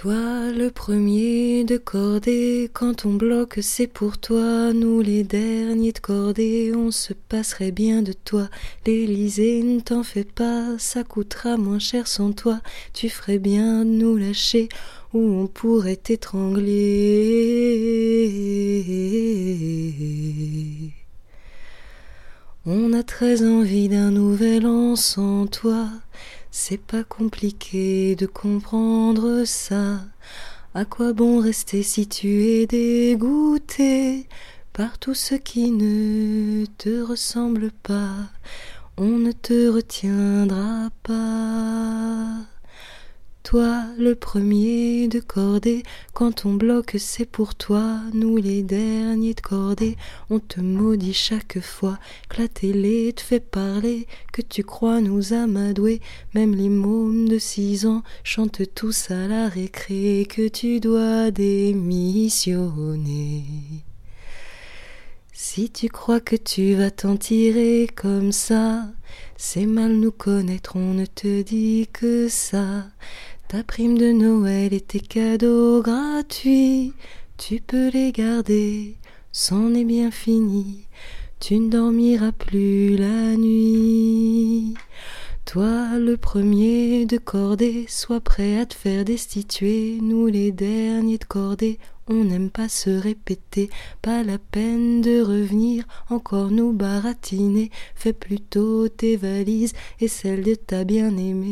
Toi, le premier de cordée, quand on bloque, c'est pour toi. Nous, les derniers de cordée, on se passerait bien de toi. L'Élysée, ne t'en fais pas, ça coûtera moins cher sans toi. Tu ferais bien de nous lâcher, ou on pourrait t'étrangler. On a très envie d'un nouvel an sans toi. C'est pas compliqué de comprendre ça. À quoi bon rester si tu es dégoûté par tout ce qui ne te ressemble pas? On ne te retiendra pas. Toi, le premier de cordée, quand on bloque, c'est pour toi. Nous, les derniers de cordée, on te maudit chaque fois que la télé te fait parler, que tu crois nous amadouer. Même les mômes de six ans chantent tous à la récré que tu dois démissionner. Si tu crois que tu vas t'en tirer comme ça, c'est mal nous connaître, on ne te dit que ça. Ta prime de Noël et tes cadeaux gratuits, tu peux les garder, c'en est bien fini, tu ne dormiras plus la nuit. Toi, le premier de cordée, sois prêt à te faire destituer. Nous, les derniers de cordée, on n'aime pas se répéter. Pas la peine de revenir, encore nous baratiner. Fais plutôt tes valises et celles de ta bien-aimée.